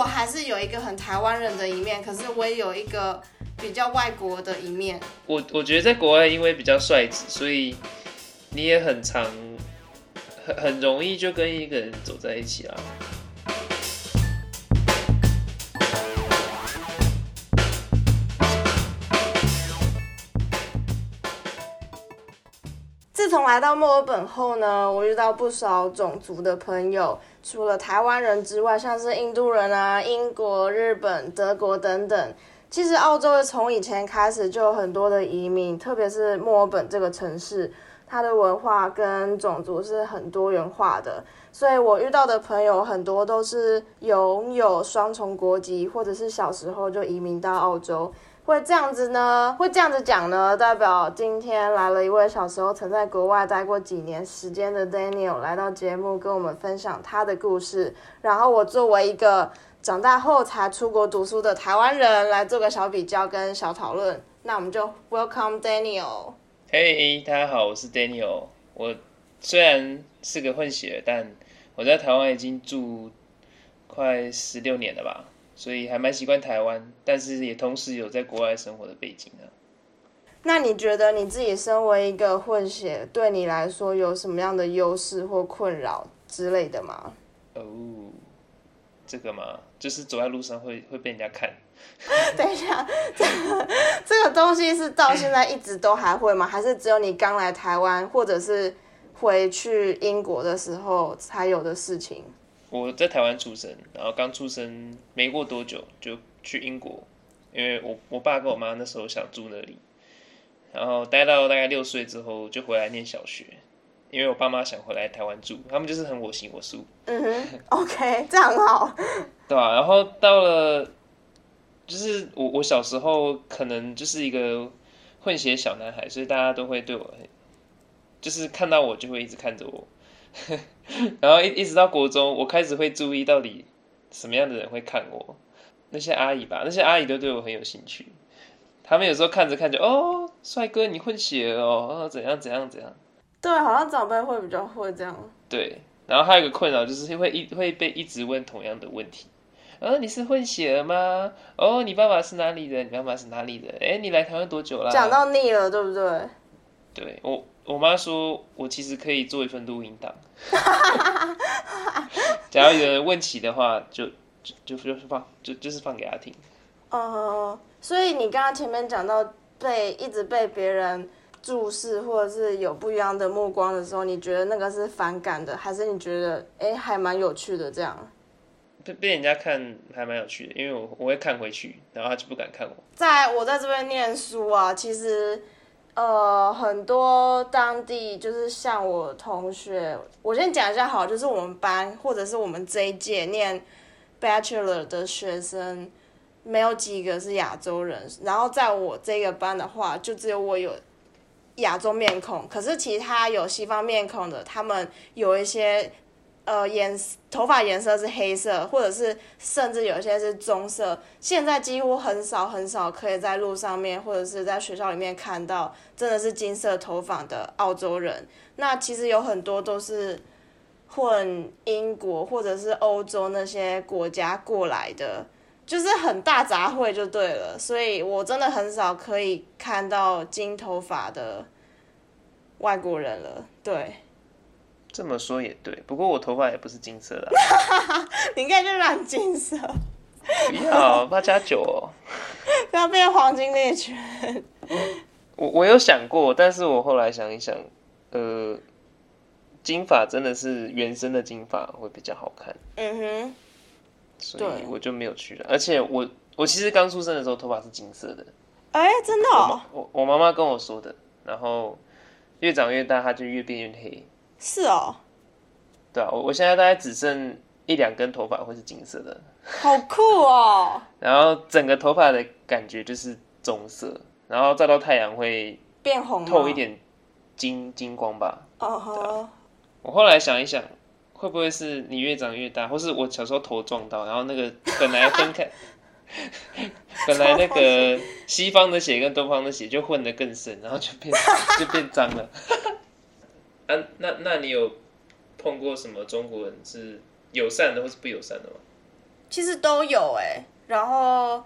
我还是有一个很台湾人的一面，可是我也有一个比较外国的一面。我我觉得在国外因为比较率直，所以你也很常很很容易就跟一个人走在一起啦。自从来到墨尔本后呢，我遇到不少种族的朋友，除了台湾人之外，像是印度人啊、英国、日本、德国等等。其实澳洲从以前开始就有很多的移民，特别是墨尔本这个城市，它的文化跟种族是很多元化的。所以我遇到的朋友很多都是拥有双重国籍，或者是小时候就移民到澳洲。会这样子呢？会这样子讲呢？代表今天来了一位小时候曾在国外待过几年时间的 Daniel 来到节目，跟我们分享他的故事。然后我作为一个长大后才出国读书的台湾人，来做个小比较跟小讨论。那我们就 Welcome Daniel。嘿，大家好，我是 Daniel。我虽然是个混血，但我在台湾已经住快十六年了吧。所以还蛮习惯台湾，但是也同时有在国外生活的背景啊。那你觉得你自己身为一个混血，对你来说有什么样的优势或困扰之类的吗？哦，这个嘛，就是走在路上会会被人家看。等一下，这个这个东西是到现在一直都还会吗？还是只有你刚来台湾，或者是回去英国的时候才有的事情？我在台湾出生，然后刚出生没过多久就去英国，因为我我爸跟我妈那时候想住那里，然后待到大概六岁之后就回来念小学，因为我爸妈想回来台湾住，他们就是很我行我素。嗯哼，OK，这样很好。对啊，然后到了，就是我我小时候可能就是一个混血小男孩，所以大家都会对我，就是看到我就会一直看着我。然后一一直到国中，我开始会注意到底什么样的人会看我，那些阿姨吧，那些阿姨都对我很有兴趣。他们有时候看着看着，哦，帅哥你混血哦，怎样怎样怎样。对，好像长辈会比较会这样。对，然后还有一个困扰就是会一会被一直问同样的问题。呃，你是混血儿吗？哦，你爸爸是哪里人？你妈妈是哪里人？哎，你来台湾多久了？讲到腻了，对不对？对我。我妈说，我其实可以做一份录音档。假如有人问起的话，就就就就是放，就就是放给他听。哦，所以你刚刚前面讲到被一直被别人注视，或者是有不一样的目光的时候，你觉得那个是反感的，还是你觉得哎还蛮有趣的这样？被被人家看还蛮有趣的，因为我我会看回去，然后他就不敢看我。在我在这边念书啊，其实。呃，很多当地就是像我同学，我先讲一下好，就是我们班或者是我们这一届念 bachelor 的学生，没有几个是亚洲人。然后在我这个班的话，就只有我有亚洲面孔，可是其他有西方面孔的，他们有一些。呃，颜头发颜色是黑色，或者是甚至有些是棕色。现在几乎很少很少可以在路上面或者是在学校里面看到真的是金色头发的澳洲人。那其实有很多都是混英国或者是欧洲那些国家过来的，就是很大杂烩就对了。所以我真的很少可以看到金头发的外国人了，对。这么说也对，不过我头发也不是金色的。你应该就染金色。不要八加九哦，不 要变黄金猎犬。我我有想过，但是我后来想一想，呃，金发真的是原生的金发会比较好看。嗯哼。所以我就没有去了。而且我我其实刚出生的时候头发是金色的。哎，真的？我我妈妈跟我说的。然后越长越大，它就越变越黑。是哦，对啊，我我现在大概只剩一两根头发会是金色的，好酷哦。然后整个头发的感觉就是棕色，然后照到太阳会变红，透一点金金光吧。哦吼。我后来想一想，会不会是你越长越大，或是我小时候头撞到，然后那个本来分开，本来那个西方的血跟东方的血就混得更深，然后就变就变脏了。那那那你有碰过什么中国人是友善的或是不友善的吗？其实都有哎、然后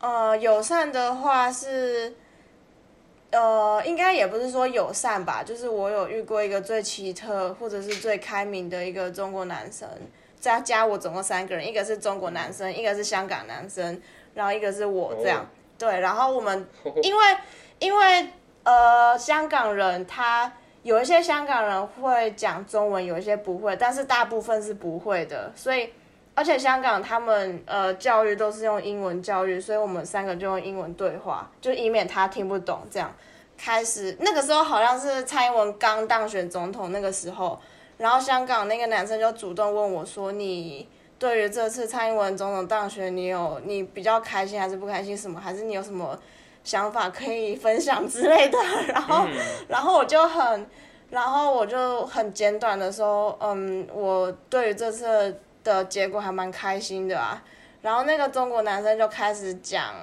呃，友善的话是。呃，应该也不是说友善吧，就是我有遇过一个最奇特或者是最开明的一个中国男生，加加我总共三个人，一个是中国男生，一个是香港男生，然后一个是我这样。哦对，然后我们 因为因为呃香港人他有一些香港人会讲中文，有一些不会，但是大部分是不会的，所以而且香港他们呃教育都是用英文教育，所以我们三个就用英文对话，就以免他听不懂这样。开始那个时候好像是蔡英文刚当选总统那个时候，然后香港那个男生就主动问我说：“你对于这次蔡英文总统当选，你有你比较开心还是不开心？什么？还是你有什么想法可以分享之类的？”然后，嗯然后我就很，然后我就很简短的说：“嗯，我对于这次的结果还蛮开心的啊。”然后那个中国男生就开始讲。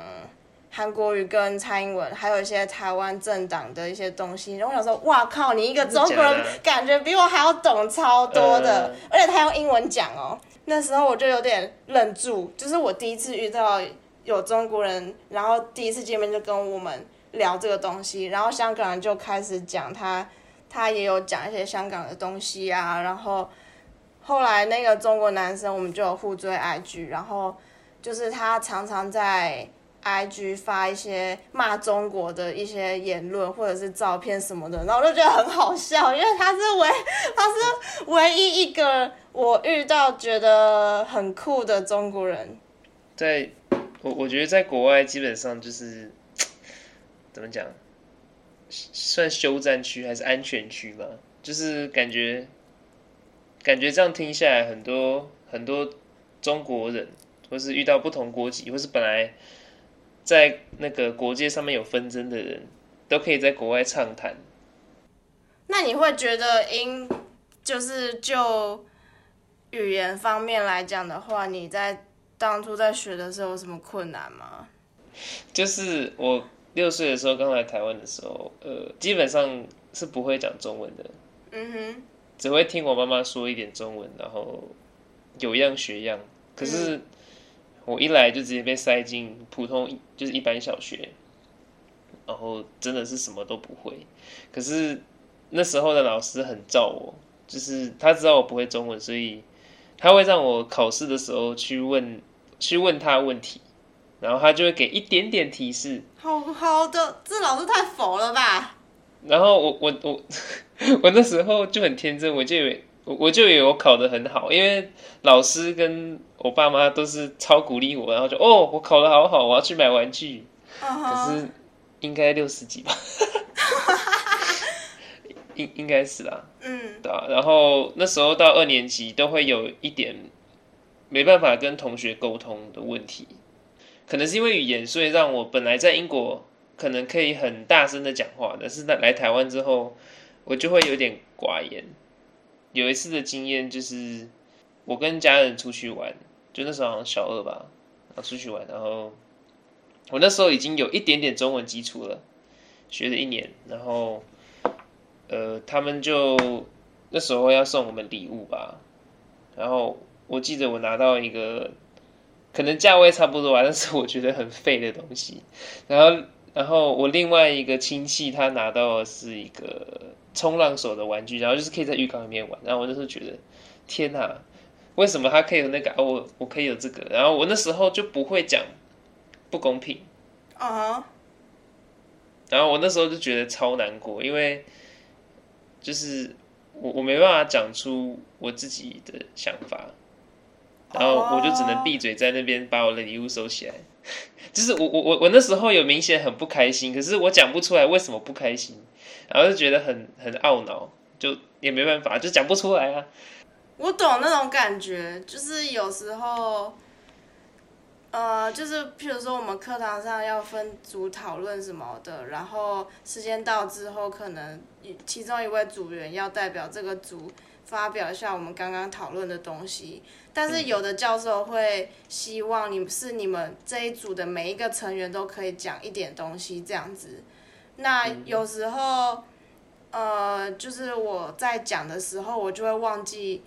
韩国语跟蔡英文，还有一些台湾政党的一些东西，然后我想说，哇靠，你一个中国人感觉比我还要懂超多的，嗯而且他用英文讲哦。那时候我就有点愣住，就是我第一次遇到有中国人，然后第一次见面就跟我们聊这个东西，然后香港人就开始讲他，他也有讲一些香港的东西啊，然后后来那个中国男生我们就有互追 IG，然后就是他常常在 IG 发一些骂中国的一些言论或者是照片什么的，然后我就觉得很好笑，因为他是唯他是唯一一个我遇到觉得很酷的中国人。在我我觉得在国外基本上就是怎么讲，算休战区还是安全区吧？就是感觉感觉这样听下来，很多很多中国人，或是遇到不同国籍，或是本来在那个国界上面有纷争的人，都可以在国外畅谈。那你会觉得因就是就语言方面来讲的话，你在当初在学的时候有什么困难吗？就是我六岁的时候刚来台湾的时候，呃，基本上是不会讲中文的，嗯哼，只会听我妈妈说一点中文，然后有样学样。可是我一来就直接被塞进普通就是一般小学，然后真的是什么都不会。可是那时候的老师很照我，就是他知道我不会中文，所以他会让我考试的时候去问去问他问题，然后他就会给一点点提示，好好的，这老师太佛了吧？然后我我我 我那时候就很天真，我就以为我我就以为我考得很好，因为老师跟我爸妈都是超鼓励我，然后就哦我考得好好，我要去买玩具。嗯可，是应该六十几吧，应应该是啦，嗯对啊。然后那时候到二年级都会有一点没办法跟同学沟通的问题，可能是因为语言，所以让我本来在英国可能可以很大声的讲话，但是来来台湾之后，我就会有点寡言。有一次的经验就是，我跟家人出去玩，就那时候好像小二吧，然后出去玩，然后我那时候已经有一点点中文基础了，学了一年，然后呃，他们就那时候要送我们礼物吧，然后我记得我拿到一个可能价位差不多吧，但是我觉得很废的东西，然后然后我另外一个亲戚他拿到的是一个冲浪手的玩具，然后就是可以在浴缸里面玩，然后我那时候觉得天哪，为什么他可以有那个，啊、我我可以有这个，然后我那时候就不会讲不公平。嗯哼，然后我那时候就觉得超难过，因为就是我我没办法讲出我自己的想法，然后我就只能闭嘴在那边把我的礼物收起来。就是我我我我那时候有明显很不开心，可是我讲不出来为什么不开心，然后就觉得很很懊恼，就也没办法，就讲不出来啊。我懂那种感觉，就是有时候，呃，就是譬如说我们课堂上要分组讨论什么的，然后时间到之后，可能一其中一位组员要代表这个组发表一下我们刚刚讨论的东西，但是有的教授会希望你是你们这一组的每一个成员都可以讲一点东西这样子，那有时候。呃，就是我在讲的时候，我就会忘记，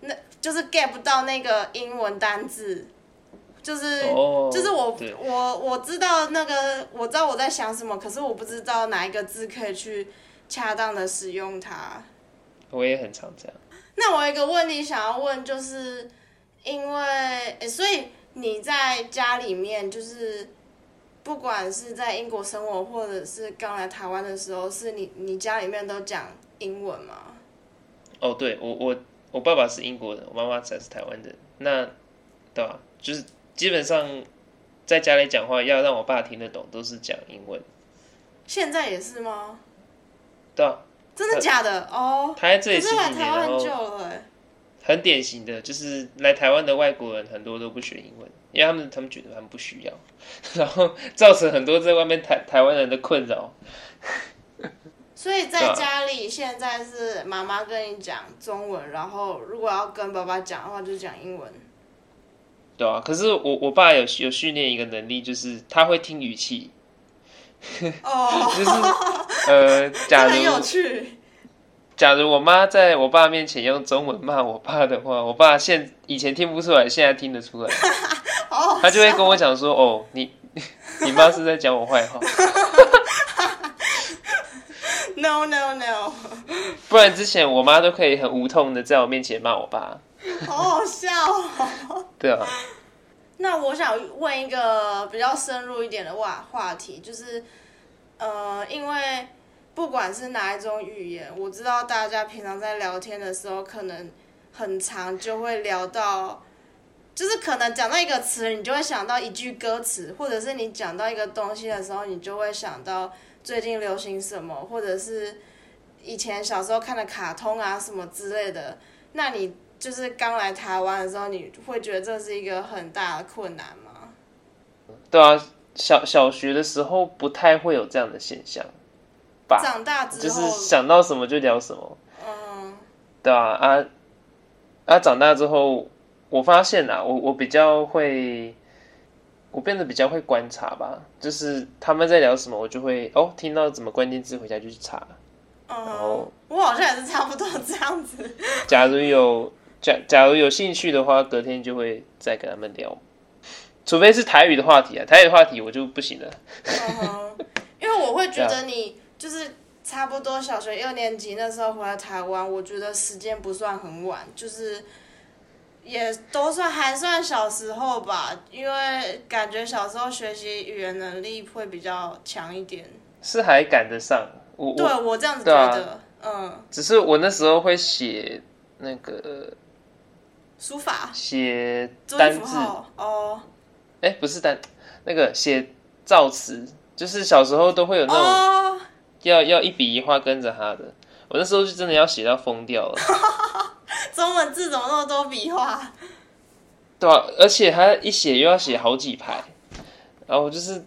那就是 get 不到那个英文单字，就是、哦就是我我我知道那个我知道我在想什么，可是我不知道哪一个字可以去恰当的使用它。我也很常这样。那我有一个问题想要问，就是因为、诶所以你在家里面，就是不管是在英国生活，或者是刚来台湾的时候，是你你家里面都讲英文吗？哦，对我我我爸爸是英国人，我妈妈才是台湾人。那对吧、就是基本上在家里讲话要让我爸听得懂，都是讲英文。现在也是吗？对啊，真的假的？哦，他在这可是来里十几年，台湾很久了、欸，很典型的就是来台湾的外国人很多都不学英文，因为他们他们觉得他们不需要，然后造成很多在外面台台湾人的困扰。所以在家里现在是妈妈跟你讲中文，然后如果要跟爸爸讲的话，就讲英文。对啊，可是我我爸有有训练一个能力，就是他会听语气，哦，就是呃，这假很有如趣。假如我妈在我爸面前用中文骂我爸的话，我爸现以前听不出来，现在听得出来，哦，他就会跟我讲说：“哦，你你妈是在讲我坏话。No no no，” 不然之前我妈都可以很无痛的在我面前骂我爸。好好笑哦。对啊，那我想问一个比较深入一点的话话题，就是呃，因为不管是哪一种语言，我知道大家平常在聊天的时候，可能很长就会聊到，就是可能讲到一个词，你就会想到一句歌词，或者是你讲到一个东西的时候，你就会想到最近流行什么，或者是以前小时候看的卡通啊什么之类的。那你就是刚来台湾的时候，你会觉得这是一个很大的困难吗？对啊，小小学的时候不太会有这样的现象吧？长大之就是，想到什么就聊什么。嗯，对啊，啊啊！长大之后，我发现啊，我我比较会，我变得比较会观察吧。就是他们在聊什么，我就会哦，听到什么关键字，回家就去查。然嗯后，我好像也是差不多这样子。假如有假假如有兴趣的话，隔天就会再跟他们聊。除非是台语的话题啊，台语的话题我就不行了。因为我会觉啊得你就是差不多小学六年级那时候回来台湾，我觉得时间不算很晚，就是也都算还算小时候吧，因为感觉小时候学习语言能力会比较强一点。是还赶得上，我对我我这样子觉得，嗯，只是我那时候会写那个书法、写单字，哦。哎、不是单，那个写造词，就是小时候都会有那种哦，要、要一笔一画跟着他的。我那时候就真的要写到疯掉了，中文字怎么那么多笔画？对啊，而且他一写又要写好几排，然后就是，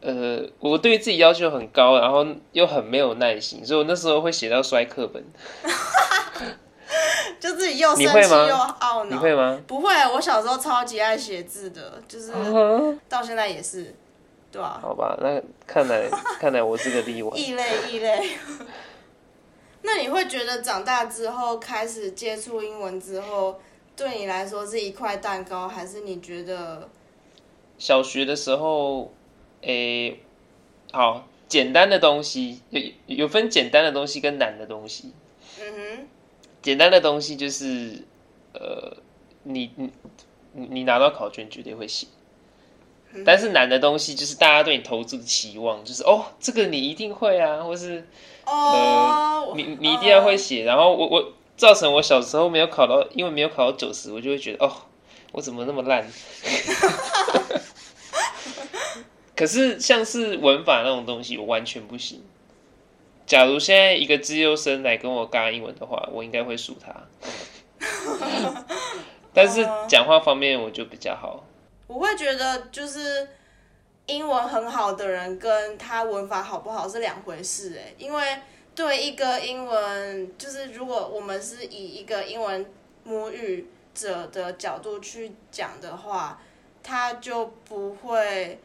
呃，我对自己要求很高，然后又很没有耐心，所以我那时候会写到摔课本。就自己又生气又懊恼。你会吗？不会，我小时候超级爱写字的，就是到现在也是，对啊，好吧，那看来 看来我是个例外。异类异类。那你会觉得长大之后开始接触英文之后，对你来说是一块蛋糕，还是你觉得小学的时候，诶、好，简单的东西有有分简单的东西跟难的东西。嗯简单的东西就是，呃，你你你你拿到考卷绝对会写。但是难的东西就是大家对你投注的期望，就是哦，这个你一定会啊，或是哦，呃你你一定要会写。然后我我造成我小时候没有考到，因为没有考到九十，我就会觉得哦，我怎么那么烂？可是像是文法那种东西，我完全不行。假如现在一个资优生来跟我尬英文的话，我应该会输他。但是讲话方面我就比较好。我会觉得就是英文很好的人跟他文法好不好是两回事哎，因为对一个英文就是如果我们是以一个英文母语者的角度去讲的话，他就不会。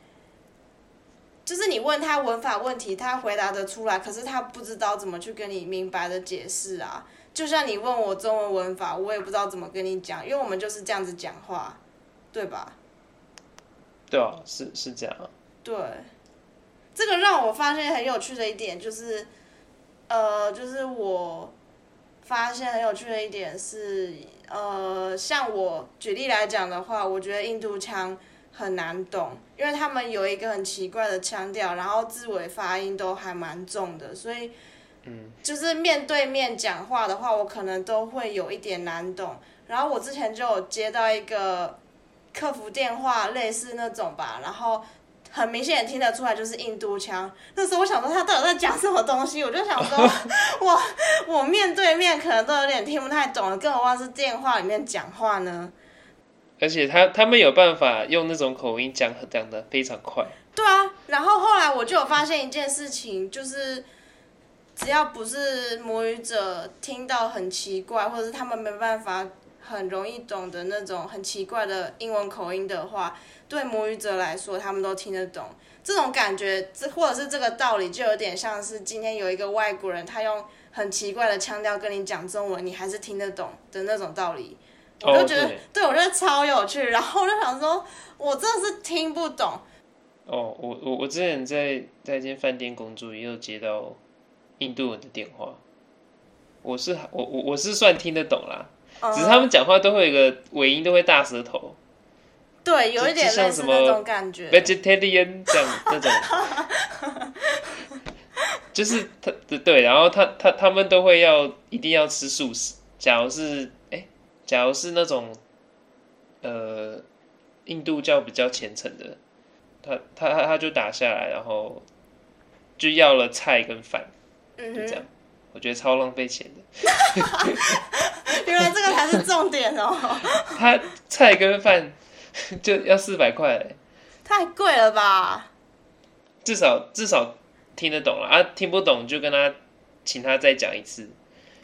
就是你问他文法问题，他回答得出来，可是他不知道怎么去跟你明白的解释啊。就像你问我中文文法，我也不知道怎么跟你讲，因为我们就是这样子讲话，对吧？对啊，是是这样啊。对，这个让我发现很有趣的一点就是，呃，就是我发现很有趣的一点是，呃，像我举例来讲的话，我觉得印度腔很难懂，因为他们有一个很奇怪的腔调，然后字尾发音都还蛮重的，所以。嗯就是面对面讲话的话，我可能都会有一点难懂。然后我之前就有接到一个客服电话，类似那种吧，然后很明显也听得出来就是印度腔。那时候我想说他到底在讲什么东西，我就想说，我我面对面可能都有点听不太懂了，更何况是电话里面讲话呢？而且他他们有办法用那种口音讲讲的非常快。对啊，然后后来我就有发现一件事情，就是只要不是母语者听到很奇怪，或者是他们没办法很容易懂的那种很奇怪的英文口音的话，对母语者来说，他们都听得懂。这种感觉，这或者是这个道理，就有点像是今天有一个外国人，他用很奇怪的腔调跟你讲中文，你还是听得懂的那种道理。我就觉得，哦对对我觉得超有趣，然后我就想说，我真的是听不懂。哦，我我我之前在在一间饭店工作，也有接到印度人的电话。我是我我我是算听得懂啦，只是他们讲话都会有个尾音，都会大舌头对，有一点像类似什么那种感觉。，vegetarian 这样那种，就是他对，然后他他他们都会要一定要吃素食。假如是哎、假如是那种呃印度教比较虔诚的，他他他他就打下来，然后就要了菜跟饭，嗯就这样哼，。我觉得超浪费钱的。原来这个才是重点哦，他菜跟饭就要四百块，太贵了吧？至少至少听得懂了啊，听不懂就跟他请他再讲一次。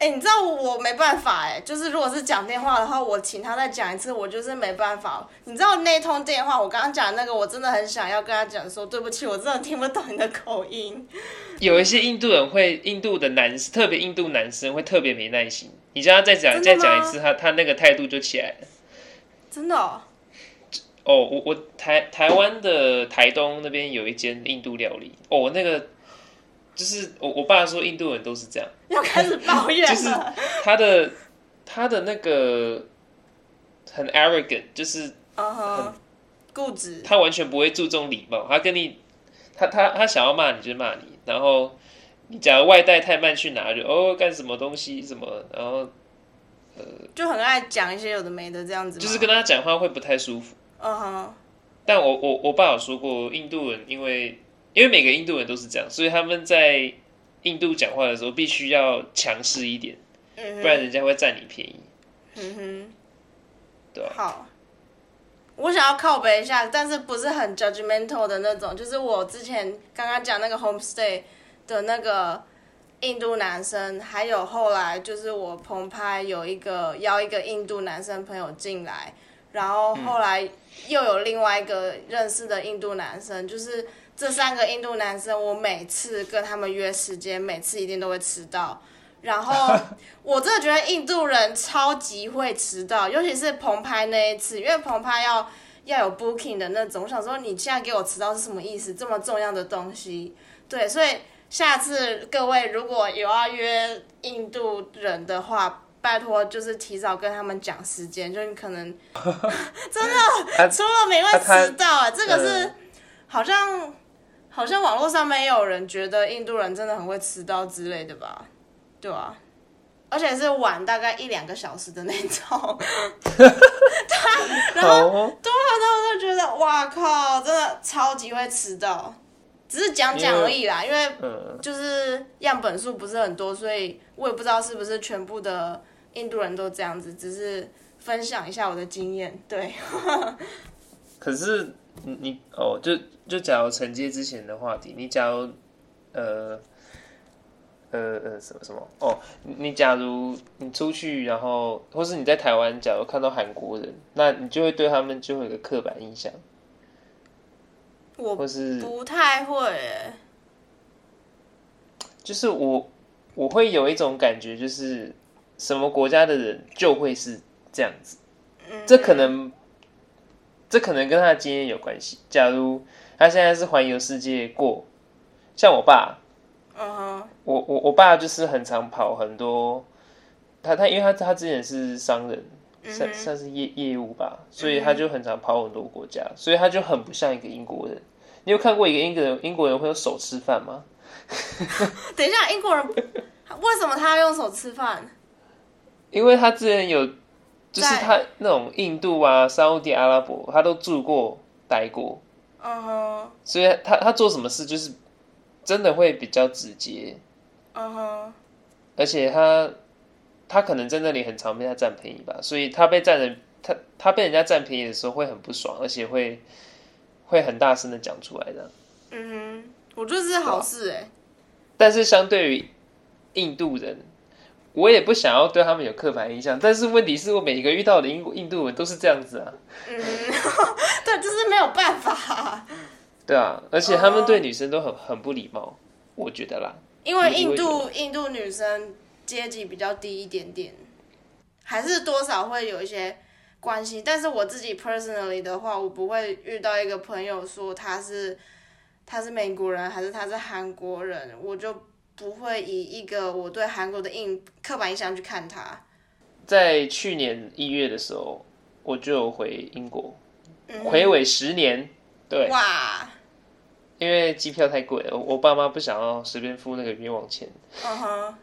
哎、你知道我没办法哎，就是如果是讲电话的话，我请他再讲一次，我就是没办法。你知道那通电话，我刚刚讲那个，我真的很想要跟他讲说，对不起，我真的听不懂你的口音。有一些印度人会，印度的男，特别印度男生会特别没耐心。你叫他再讲再讲一次，他他那个态度就起来了。真的、哦，哦，我我台台湾的台东那边有一间印度料理，哦，那个就是我我爸说印度人都是这样，要开始抱怨就是了。他的他的那个很 arrogant，就是嗯哼，固执。他完全不会注重礼貌，他跟你，他他他想要骂你就骂你，然后你假如外带太慢去拿就哦干什么东西什么，然后就很爱讲一些有的没的这样子。就是跟他讲话会不太舒服。嗯哼，但我我我爸有说过，印度人因为因为每个印度人都是这样，所以他们在印度讲话的时候必须要强势一点，嗯不然人家会占你便宜。嗯哼，对啊好，我想要靠北一下，但是不是很 judgmental 的那种，就是我之前刚刚讲那个 homestay 的那个印度男生，还有后来就是我澎湃有一个邀一个印度男生朋友进来，然后后来又有另外一个认识的印度男生，就是这三个印度男生，我每次跟他们约时间，每次一定都会迟到。然后 我真的觉得印度人超级会迟到，尤其是棚拍那一次，因为棚拍要要有 booking 的那种。我想说，你现在给我迟到是什么意思？这么重要的东西，对，所以下次各位如果有要约印度人的话，拜托就是提早跟他们讲时间，就你可能 真的出了名会迟到啊，这个是嗯好像好像网络上面也有人觉得印度人真的很会迟到之类的吧。对啊，而且是晚大概一两个小时的那种。然后，哦，对啊，然后我就觉得，哇靠，真的超级会迟到。只是讲讲而已啦，因为嗯，就是样本数不是很多，所以我也不知道是不是全部的印度人都这样子，只是分享一下我的经验。对，可是你你哦，就就假如承接之前的话题，你假如呃呃呃什么什么哦，你你假如你出去，然后或是你在台湾，假如看到韩国人，那你就会对他们就会有个刻板印象，我或是不太会耶，就是我我会有一种感觉，就是什么国家的人就会是这样子，嗯，这可能这可能跟他的经验有关系。假如他现在是环游世界过，像我爸，嗯哼，我我我爸就是很常跑很多，他他因为他他之前是商人，算算是业业务吧，所以他就很常跑很多国家，所以他就很不像一个英国人。你有看过一个英国人英国人会用手吃饭吗？等一下，英国人为什么他要用手吃饭？因为他之前有，就是他那种印度啊、沙烏地阿拉伯，他都住过、待过，嗯哼，所以他他做什么事就是真的会比较直接，嗯哼，而且他他可能在那里很常被他占便宜吧，所以他被占人他他被人家占便宜的时候会很不爽，而且会会很大声的讲出来的。嗯哼，我觉得这是好事哎、但是相对于印度人，我也不想要对他们有刻板印象。但是问题是我每一个遇到的印印度人都是这样子啊，嗯，对，就是没有办法，对啊，而且他们对女生都很很不礼貌，我觉得啦。因为印度印度女生阶级比较低一点点，还是多少会有一些关系。但是我自己 personally 的话，我不会遇到一个朋友说他是他是美国人还是他是韩国人，我就不会以一个我对韩国的印刻板印象去看他。在去年一月的时候，我就回英国，嗯。回尾十年，对，哇，因为机票太贵了，我爸妈不想要随便付那个冤枉钱。嗯哼，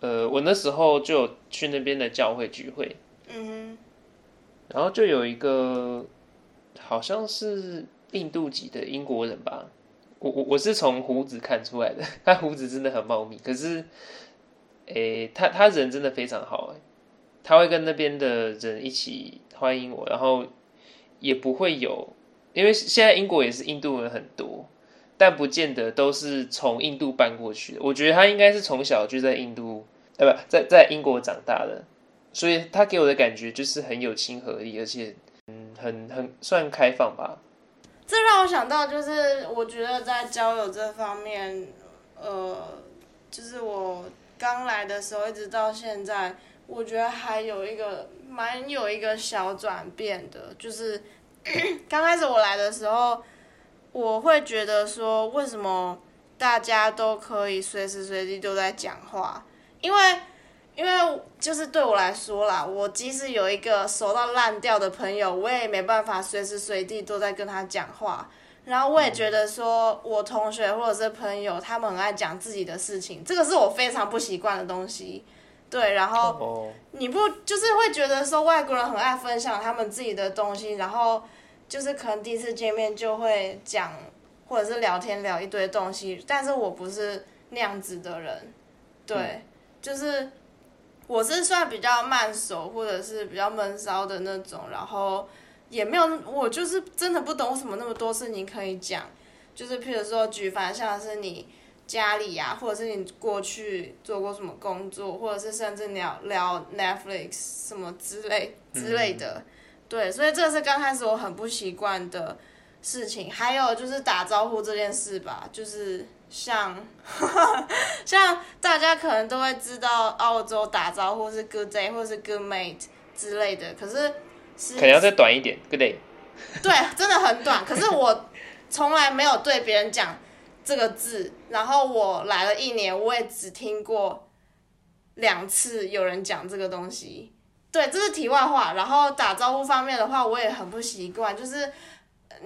呃，我那时候就有去那边的教会聚会，嗯哼。然后就有一个好像是印度籍的英国人吧，我我我是从胡子看出来的，他胡子真的很茂密，可是，诶，他他人真的非常好，他会跟那边的人一起欢迎我，然后也不会有，因为现在英国也是印度人很多，但不见得都是从印度搬过去的，我觉得他应该是从小就在印度，呃，不在在英国长大的。所以他给我的感觉就是很有亲和力，而且嗯，很很算开放吧。这让我想到，就是我觉得在交友这方面，呃，就是我刚来的时候一直到现在，我觉得还有一个蛮有一个小转变的，就是 刚开始我来的时候，我会觉得说，为什么大家都可以随时随地都在讲话？因为因为就是对我来说啦，我即使有一个熟到烂掉的朋友，我也没办法随时随地都在跟他讲话。然后我也觉得说，我同学或者是朋友，他们很爱讲自己的事情，这个是我非常不习惯的东西。对，然后哦，你不就是会觉得说外国人很爱分享他们自己的东西，然后就是可能第一次见面就会讲或者是聊天聊一堆东西，但是我不是那样子的人，对，就是我是算比较慢熟或者是比较闷骚的那种，然后也没有我就是真的不懂为什么那么多事情可以讲，就是譬如说举凡像是你。家里呀、或者是你过去做过什么工作，或者是甚至聊聊 Netflix 什么之类之类的，对，所以这是刚开始我很不习惯的事情。还有就是打招呼这件事吧，就是像像大家可能都会知道澳洲打招呼是 Good day 或是 Good mate 之类的，可是是可能要再短一点，Good day。对，真的很短。可是我从来没有对别人讲这个字，然后我来了一年，我也只听过两次有人讲这个东西。对，这是题外话。然后打招呼方面的话，我也很不习惯，就是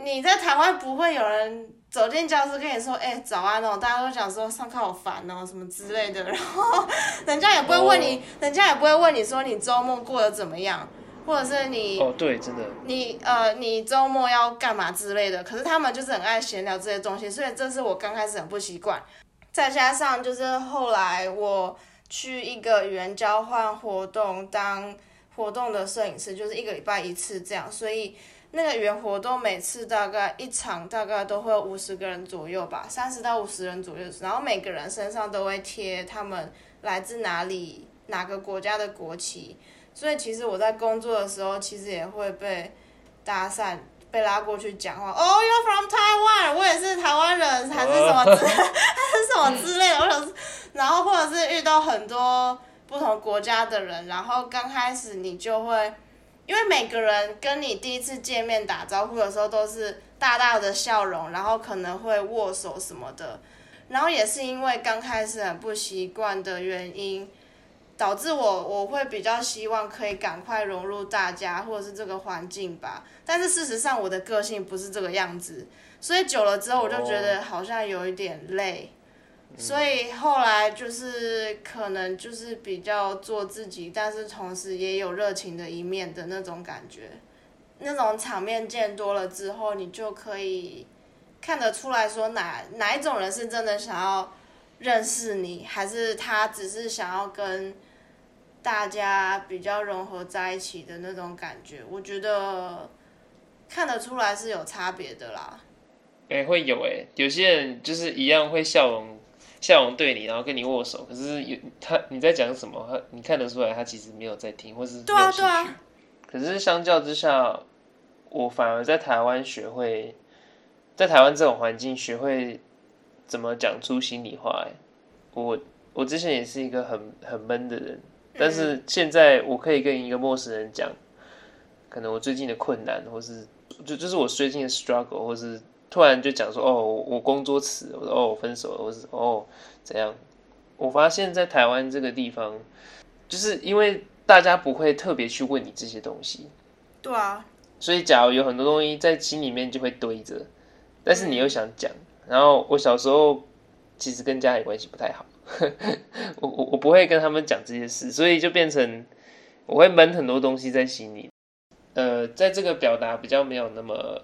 你在台湾不会有人走进教室跟你说：“哎、早安哦。”大家都想说上课好烦哦，什么之类的。然后人家也不会问你，人家也不会问你说你周末过得怎么样，或者是你哦，对，真的，你呃，你周末要干嘛之类的，可是他们就是很爱闲聊这些东西，所以这是我刚开始很不习惯。再加上就是后来我去一个语言交换活动当活动的摄影师，就是一个礼拜一次这样，所以那个圆活动每次大概一场大概都会有五十个人左右吧，三十到五十人左右，然后每个人身上都会贴他们来自哪里哪个国家的国旗。所以其实我在工作的时候，其实也会被搭讪，被拉过去讲话。哦、y o u r e from Taiwan，我也是台湾人，还是什么之，还是什么之类的。我想，然后或者是遇到很多不同国家的人，然后刚开始你就会因为每个人跟你第一次见面打招呼的时候都是大大的笑容，然后可能会握手什么的，然后也是因为刚开始很不习惯的原因，导致我我会比较希望可以赶快融入大家或者是这个环境吧。但是事实上我的个性不是这个样子，所以久了之后我就觉得好像有一点累。所以后来就是可能就是比较做自己，但是同时也有热情的一面的那种感觉。那种场面见多了之后，你就可以看得出来说哪哪一种人是真的想要认识你，还是他只是想要跟大家比较融合在一起的那种感觉。我觉得看得出来是有差别的啦。哎，会有哎，有些人就是一样会笑容。笑容对你，然后跟你握手，可是有他你在讲什么？他你看得出来，他其实没有在听，或是对啊对啊。可是相较之下，我反而在台湾学会，在台湾这种环境学会怎么讲出心里话。哎，我我之前也是一个很很闷的人，但是现在我可以跟一个陌生人讲，可能我最近的困难，或是就就是我最近的 struggle，或是。突然就讲说哦，我工作辞，我说哦，我分手了，我是哦怎样？我发现，在台湾这个地方，就是因为大家不会特别去问你这些东西，对啊，所以假如有很多东西在心里面就会堆着，但是你又想讲，然后我小时候其实跟家里关系不太好，我我我不会跟他们讲这些事，所以就变成我会闷很多东西在心里，呃，在这个表达比较没有那么。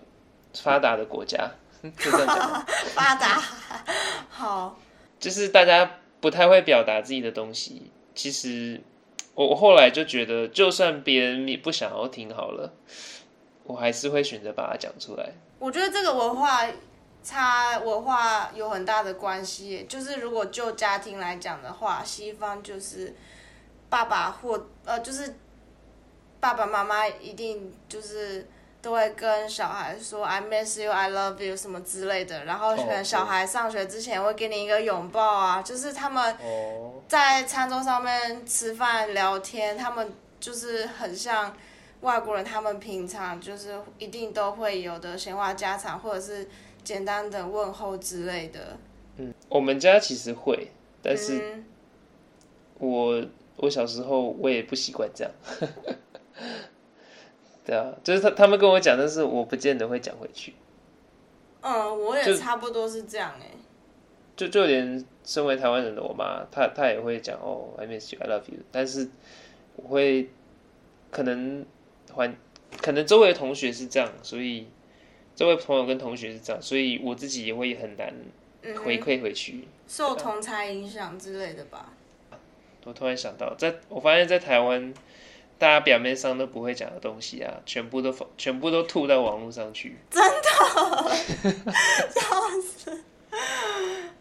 发达的国家，就这样讲。发达，好。就是大家不太会表达自己的东西。其实，我我后来就觉得，就算别人也不想要听好了，我还是会选择把它讲出来。我觉得这个文化差文化有很大的关系。就是如果就家庭来讲的话，西方就是爸爸或呃，就是爸爸妈妈一定就是。都会跟小孩说 "I miss you, I love you" 什么之类的，然后可能小孩上学之前会给你一个拥抱啊，就是他们在餐桌上面吃饭聊天，他们就是很像外国人，他们平常就是一定都会有的闲话家常，或者是简单的问候之类的。嗯，我们家其实会，但是我我小时候我也不习惯这样。对啊，就是他他们跟我讲，但是我不见得会讲回去。嗯，我也差不多是这样哎。就就连身为台湾人的我妈，她她也会讲哦，I miss you, I love you。但是我会可能还可能周围的同学是这样，所以周围朋友跟同学是这样，所以我自己也会很难回馈回去。受同才影响之类的吧。我突然想到，在我发现，在台湾。大家表面上都不会讲的东西啊，全部都全部都吐到网络上去。真的，笑死！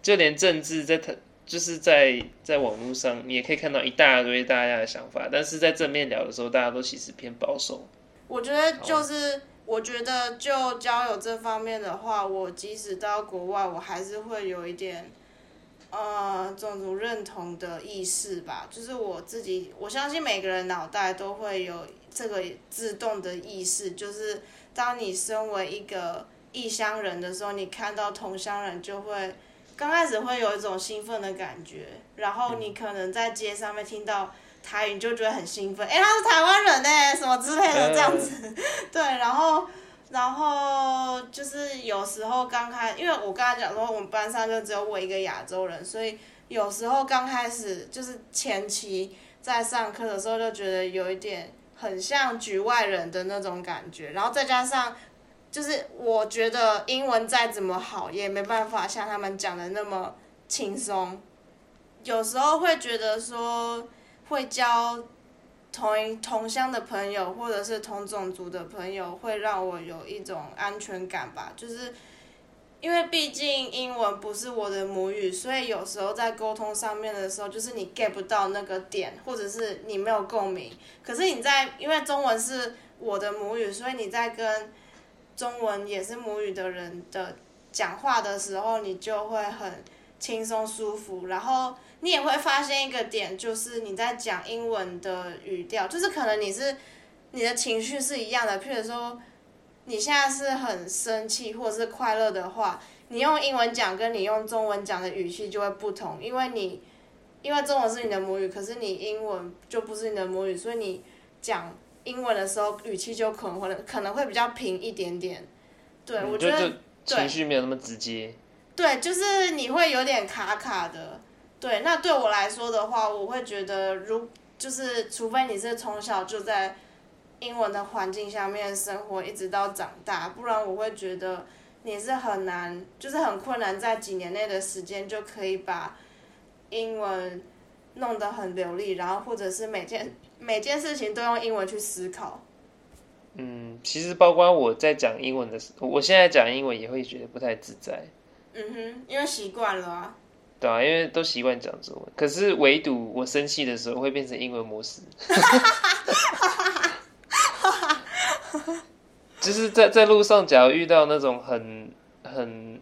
就连政治在他就是在在网络上，你也可以看到一大堆大家的想法，但是在正面聊的时候，大家都其实偏保守。我觉得就是，我觉得就交友这方面的话，我即使到国外，我还是会有一点。呃，种族认同的意识吧，就是我自己，我相信每个人脑袋都会有这个自动的意识，就是当你身为一个异乡人的时候，你看到同乡人就会刚开始会有一种兴奋的感觉，然后你可能在街上面听到台语就觉得很兴奋，哎，他是台湾人呢，什么之类的这样子，对，然后。然后就是有时候刚开，因为我刚才讲说我们班上就只有我一个亚洲人，所以有时候刚开始就是前期在上课的时候就觉得有一点很像局外人的那种感觉，然后再加上就是我觉得英文再怎么好也没办法像他们讲的那么轻松，有时候会觉得说会教。同同乡的朋友，或者是同种族的朋友，会让我有一种安全感吧。就是因为毕竟英文不是我的母语，所以有时候在沟通上面的时候，就是你 get 不到那个点，或者是你没有共鸣。可是你在因为中文是我的母语，所以你在跟中文也是母语的人的讲话的时候，你就会很轻松舒服，然后。你也会发现一个点，就是你在讲英文的语调，就是可能你是你的情绪是一样的。譬如说，你现在是很生气或者是快乐的话，你用英文讲跟你用中文讲的语气就会不同，因为你因为中文是你的母语，可是你英文就不是你的母语，所以你讲英文的时候语气就可能会可能会比较平一点点。对，我觉得情绪没有那么直接。对，就是你会有点卡卡的。对，那对我来说的话，我会觉得，如就是除非你是从小就在英文的环境下面生活，一直到长大，不然我会觉得你是很难，就是很困难，在几年内的时间就可以把英文弄得很流利，然后或者是每件每件事情都用英文去思考。嗯，其实包括我在讲英文的时候，我现在讲英文也会觉得不太自在。嗯哼，因为习惯了啊。对啊，因为都习惯讲中文，可是唯独我生气的时候会变成英文模式。就是在在路上，假如遇到那种很很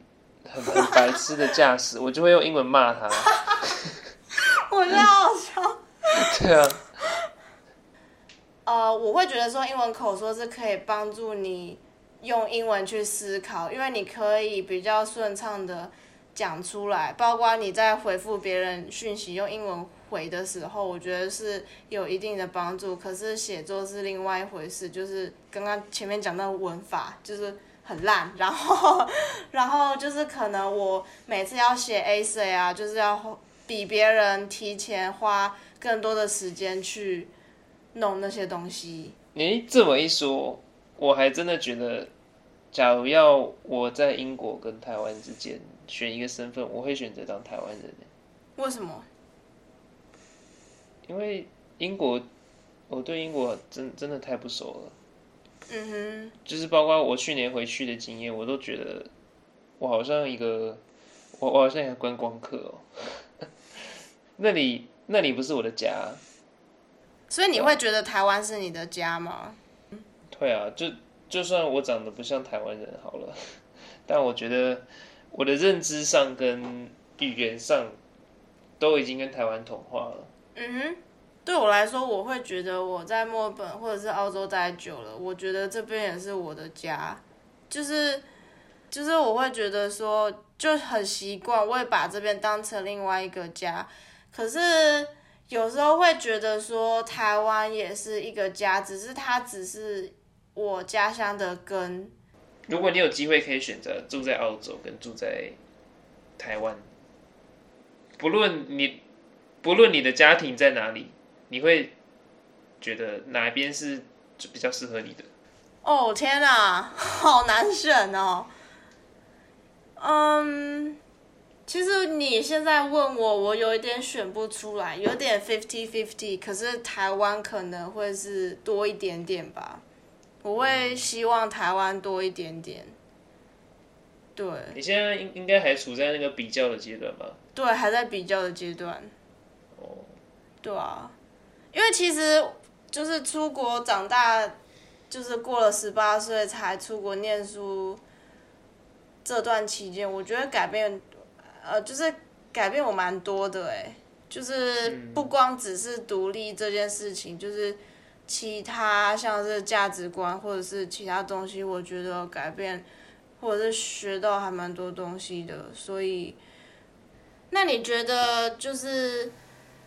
很很白痴的驾驶，我就会用英文骂他。我觉得好笑。对啊。呃，我会觉得说英文口说是可以帮助你用英文去思考，因为你可以比较顺畅的。讲出来，包括你在回复别人讯息用英文回的时候，我觉得是有一定的帮助。可是写作是另外一回事，就是刚刚前面讲到文法就是很烂，然后，然后就是可能我每次要写 A C 啊，就是要比别人提前花更多的时间去弄那些东西。你这么一说，我还真的觉得，假如要我在英国跟台湾之间。选一个身份，我会选择当台湾人。为什么？因为英国，我对英国真真的太不熟了。嗯哼。就是包括我去年回去的经验，我都觉得我好像一个，我我好像一个观光客哦。那里那里不是我的家。所以你会觉得台湾是你的家吗？会啊，就就算我长得不像台湾人好了，但我觉得。我的认知上跟语言上都已经跟台湾同化了。嗯哼，对我来说，我会觉得我在墨尔本或者是澳洲待久了，我觉得这边也是我的家，就是就是我会觉得说就很习惯，我也把这边当成另外一个家。可是有时候会觉得说台湾也是一个家，只是它只是我家乡的根。如果你有机会可以选择住在澳洲跟住在台湾，不论你不论你的家庭在哪里，你会觉得哪边是比较适合你的？哦天哪，好难选哦。嗯，其实你现在问我，我有一点选不出来，有点 fifty fifty，可是台湾可能会是多一点点吧。我会希望台湾多一点点，对。你现在应应该还处在那个比较的阶段吧？对，还在比较的阶段。哦。对啊，因为其实就是出国长大，就是过了十八岁才出国念书，这段期间我觉得改变，呃，就是改变我蛮多的哎，就是不光只是独立这件事情，就是。其他像是价值观或者是其他东西，我觉得改变或者是学到还蛮多东西的。所以，那你觉得就是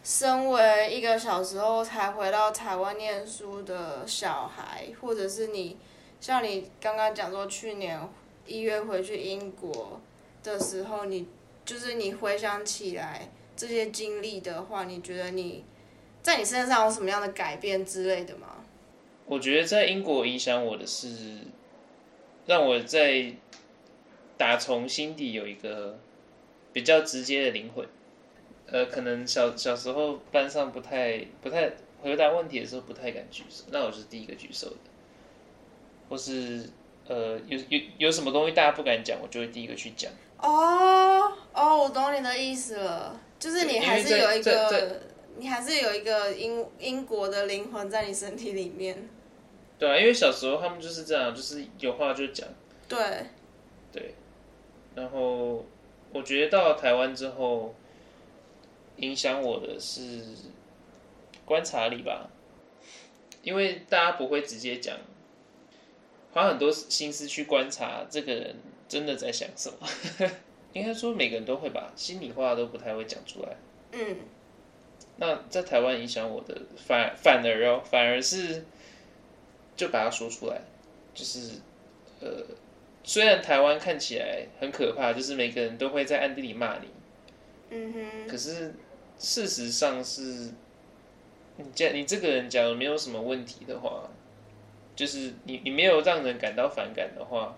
身为一个小时候才回到台湾念书的小孩，或者是你像你刚刚讲说去年一月回去英国的时候，你就是你回想起来这些经历的话，你觉得你？在你身上有什么样的改变之类的吗？我觉得在英国影响我的是，让我在打从心底有一个比较直接的灵魂。呃，可能小小时候班上不太不太回答问题的时候不太敢举手，那我是第一个举手的。或是呃有有有什么东西大家不敢讲，我就会第一个去讲。哦哦，我懂你的意思了，就是你还是有一个。你还是有一个英英国的灵魂在你身体里面。对啊，因为小时候他们就是这样，就是有话就讲。对。对。然后我觉得到了台湾之后，影响我的是观察力吧。因为大家不会直接讲，花很多心思去观察这个人真的在想什么。应该说每个人都会吧心里话都不太会讲出来。嗯，那在台湾影响我的反反而哦，反而是就把它说出来，就是呃，虽然台湾看起来很可怕，就是每个人都会在暗地里骂你，嗯哼，可是事实上是，你这你这个人假如没有什么问题的话，就是你你没有让人感到反感的话，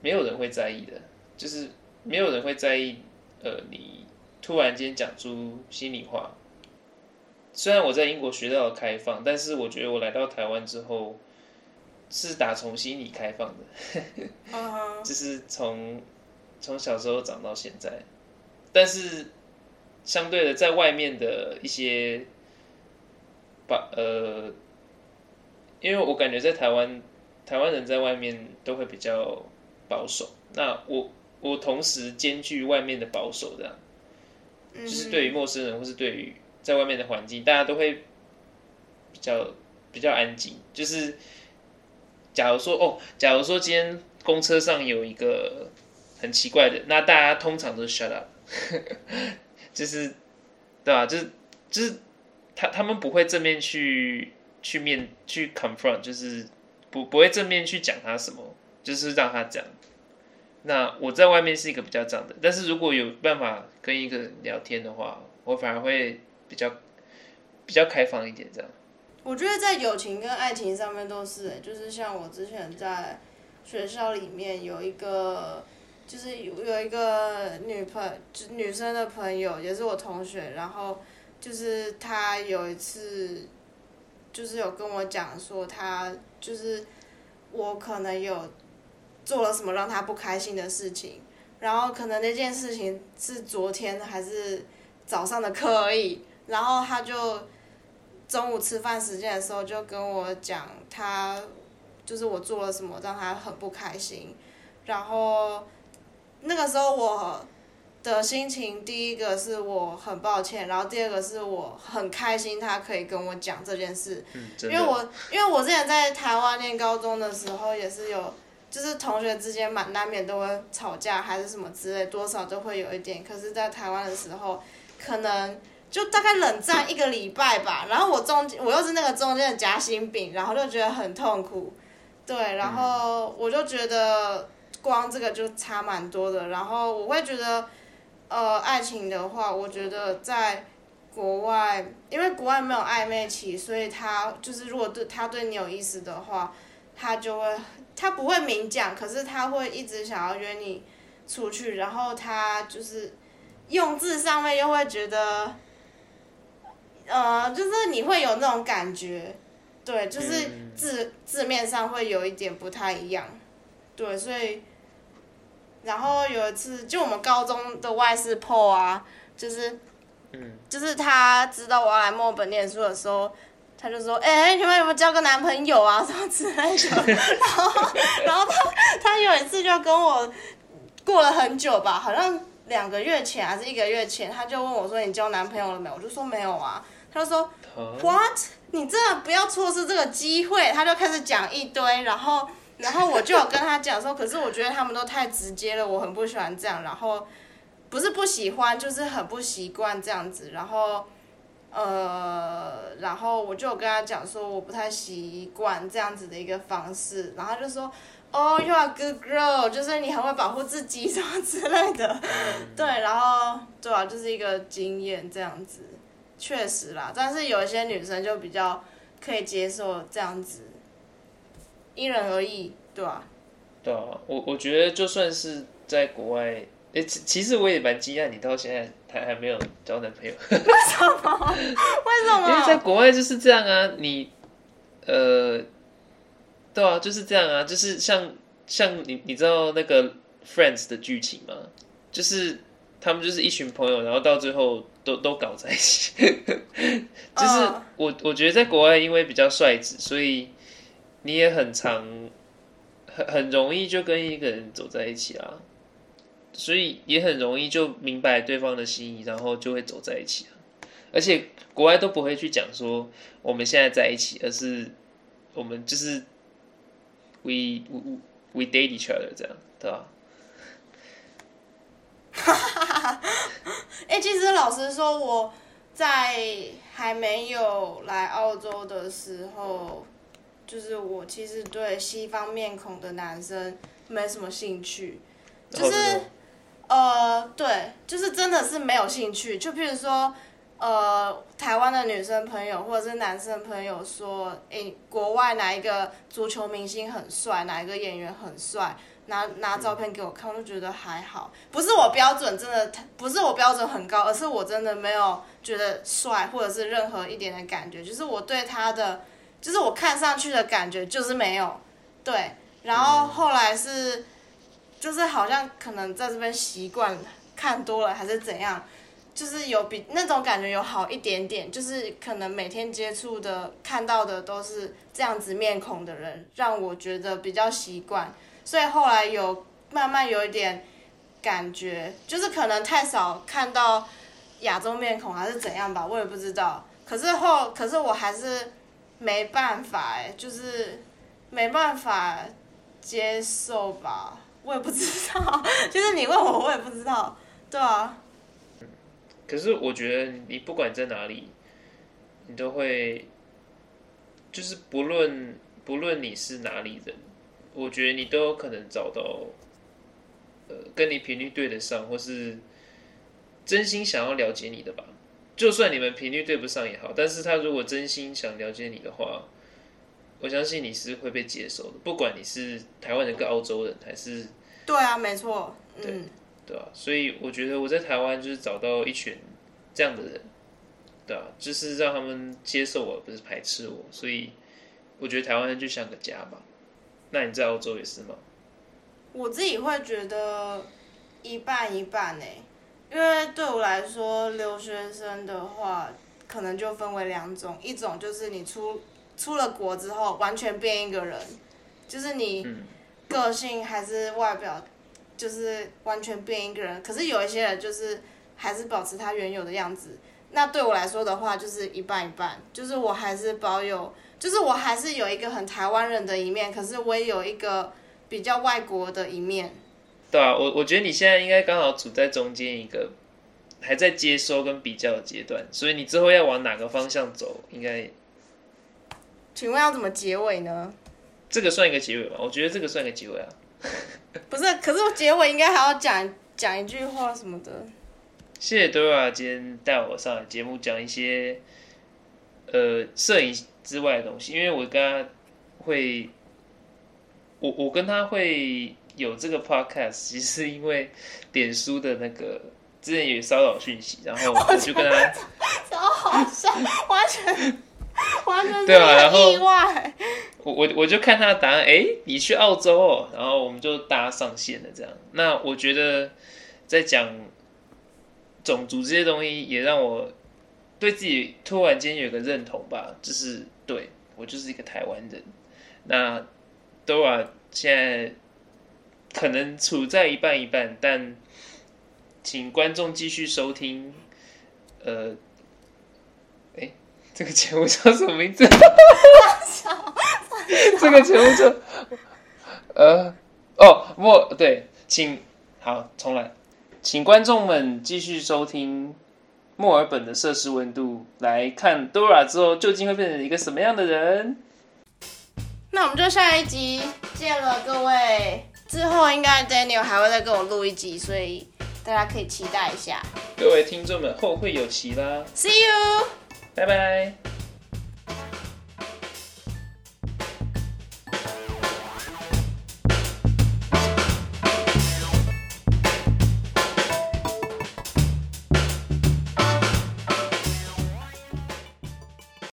没有人会在意的，就是没有人会在意，呃，你突然间讲出心里话。虽然我在英国学到了开放，但是我觉得我来到台湾之后，是打从心里开放的 就是从从小时候长到现在，但是相对的，在外面的一些把呃，因为我感觉在台湾，台湾人在外面都会比较保守，那我我同时兼具外面的保守，这样。就是对于陌生人或是对于在外面的环境，大家都会比较比较安静，就是。假如说哦，假如说今天公车上有一个很奇怪的，那大家通常都 shut up，就是对吧？就是就是他他们不会正面去去面去 confront，就是不不会正面去讲他什么，就是让他讲。那我在外面是一个比较这样的，但是如果有办法跟一个人聊天的话，我反而会比较比较开放一点这样。我觉得在友情跟爱情上面都是、就是像我之前在学校里面有一个，就是有有一个女朋就女生的朋友，也是我同学，然后就是她有一次，就是有跟我讲说，她就是我可能有做了什么让她不开心的事情，然后可能那件事情是昨天还是早上的课而已，然后他就。中午吃饭时间的时候，就跟我讲他就是我做了什么让他很不开心，然后那个时候我的心情，第一个是我很抱歉，然后第二个是我很开心他可以跟我讲这件事，因为我因为我之前在台湾念高中的时候也是有，就是同学之间蛮难免都会吵架还是什么之类，多少都会有一点，可是，在台湾的时候可能。就大概冷战一个礼拜吧，然后我中间我又是那个中间的夹心饼，然后就觉得很痛苦，对，然后我就觉得光这个就差蛮多的，然后我会觉得，呃，爱情的话，我觉得在国外，因为国外没有暧昧期，所以他就是如果对他对你有意思的话，他就会他不会明讲，可是他会一直想要约你出去，然后他就是用字上面又会觉得。呃，就是你会有那种感觉，对，就是字字面上会有一点不太一样，对，所以，然后有一次，就我们高中的外事 PO 啊，就是，嗯就是他知道我要来墨尔本念书的时候，他就说，哎，你们有没有交个男朋友啊，什么之类的，然后，然后他他有一次就跟我过了很久吧，好像两个月前还是一个月前，他就问我说，你交男朋友了没有？我就说没有啊。他就说：“What？你真的不要错失这个机会。”他就开始讲一堆，然后，然后我就有跟他讲说：“ 可是我觉得他们都太直接了，我很不喜欢这样。然后，不是不喜欢，就是很不习惯这样子。然后，呃，然后我就有跟他讲说，我不太习惯这样子的一个方式。然后他就说：‘Oh, you are good girl，就是你很会保护自己什么之类的。’对，然后对啊，就是一个经验这样子。”确实啦，但是有一些女生就比较可以接受这样子，因人而异，对吧？对啊，我我觉得就算是在国外，诶，其其实我也蛮惊讶，你到现在还还没有交男朋友。为什么？为什么？因为在国外就是这样啊，你，呃，对啊，就是这样啊，就是像像你你知道那个 Friends 的剧情吗？就是他们就是一群朋友，然后到最后。都 都搞在一起，就是我我觉得在国外因为比较率直，所以你也很常很很容易就跟一个人走在一起啊，所以也很容易就明白对方的心意，然后就会走在一起啊。而且国外都不会去讲说我们现在在一起，而是我们就是 we we we date each other 这样，对吧？哎、其实老实说，我在还没有来澳洲的时候，就是我其实对西方面孔的男生没什么兴趣，就是呃，对，就是真的是没有兴趣。就譬如说，呃，台湾的女生朋友或者是男生朋友说，诶，国外哪一个足球明星很帅，哪一个演员很帅，拿拿照片给我看，我就觉得还好，不是我标准真的不是我标准很高，而是我真的没有觉得帅，或者是任何一点的感觉，就是我对他的，就是我看上去的感觉就是没有，对，然后后来是，就是好像可能在这边习惯看多了还是怎样。就是有比那种感觉有好一点点，就是可能每天接触的、看到的都是这样子面孔的人，让我觉得比较习惯。所以后来有慢慢有一点感觉，就是可能太少看到亚洲面孔还是怎样吧，我也不知道。可是后，可是我还是没办法哎，就是没办法接受吧，我也不知道。就是你问我，我也不知道。对啊，可是我觉得你不管在哪里，你都会，就是不论不论你是哪里人，我觉得你都有可能找到，呃，跟你频率对得上，或是真心想要了解你的吧。就算你们频率对不上也好，但是他如果真心想了解你的话，我相信你是会被接受的。不管你是台湾人跟澳洲人，还是 对啊，没错，对嗯。对啊，所以我觉得我在台湾就是找到一群这样的人，对啊，就是让他们接受我，不是排斥我，所以我觉得台湾就像个家吧。那你在欧洲也是吗？我自己会觉得一半一半呢、因为对我来说，留学生的话，可能就分为两种，一种就是你出出了国之后完全变一个人，就是你嗯个性还是外表，就是完全变一个人。可是有一些人就是还是保持他原有的样子。那对我来说的话，就是一半一半，就是我还是保有，就是我还是有一个很台湾人的一面，可是我也有一个比较外国的一面。对啊，我我觉得你现在应该刚好处在中间一个还在接收跟比较的阶段，所以你之后要往哪个方向走，应该请问要怎么结尾呢？这个算一个结尾吧？我觉得这个算一个结尾啊。不是，可是我结尾应该还要讲讲一句话什么的。谢谢 Dora 今天带我上来节目讲一些呃摄影之外的东西，因为我跟他会，我我跟他会有这个 podcast，其实是因为点书的那个之前有骚扰讯息，然后我就跟他超好笑，完全完全对啊然后很意外。我我我就看他的答案，哎，你去澳洲哦，然后我们就搭上线了这样。那我觉得在讲种族这些东西，也让我对自己突然间有个认同吧，就是对我就是一个台湾人。那 Dora 现在可能处在一半一半，但请观众继续收听。呃，哎，这个节目叫什么名字？这个节目就，呃，哦，莫对，请好重来，请观众们继续收听墨尔本的摄氏温度，来看 Dora 之后究竟会变成一个什么样的人。那我们就下一集见了，各位。之后应该 Daniel 还会再跟我录一集，所以大家可以期待一下。各位听众们，后会有期啦，See you。拜拜。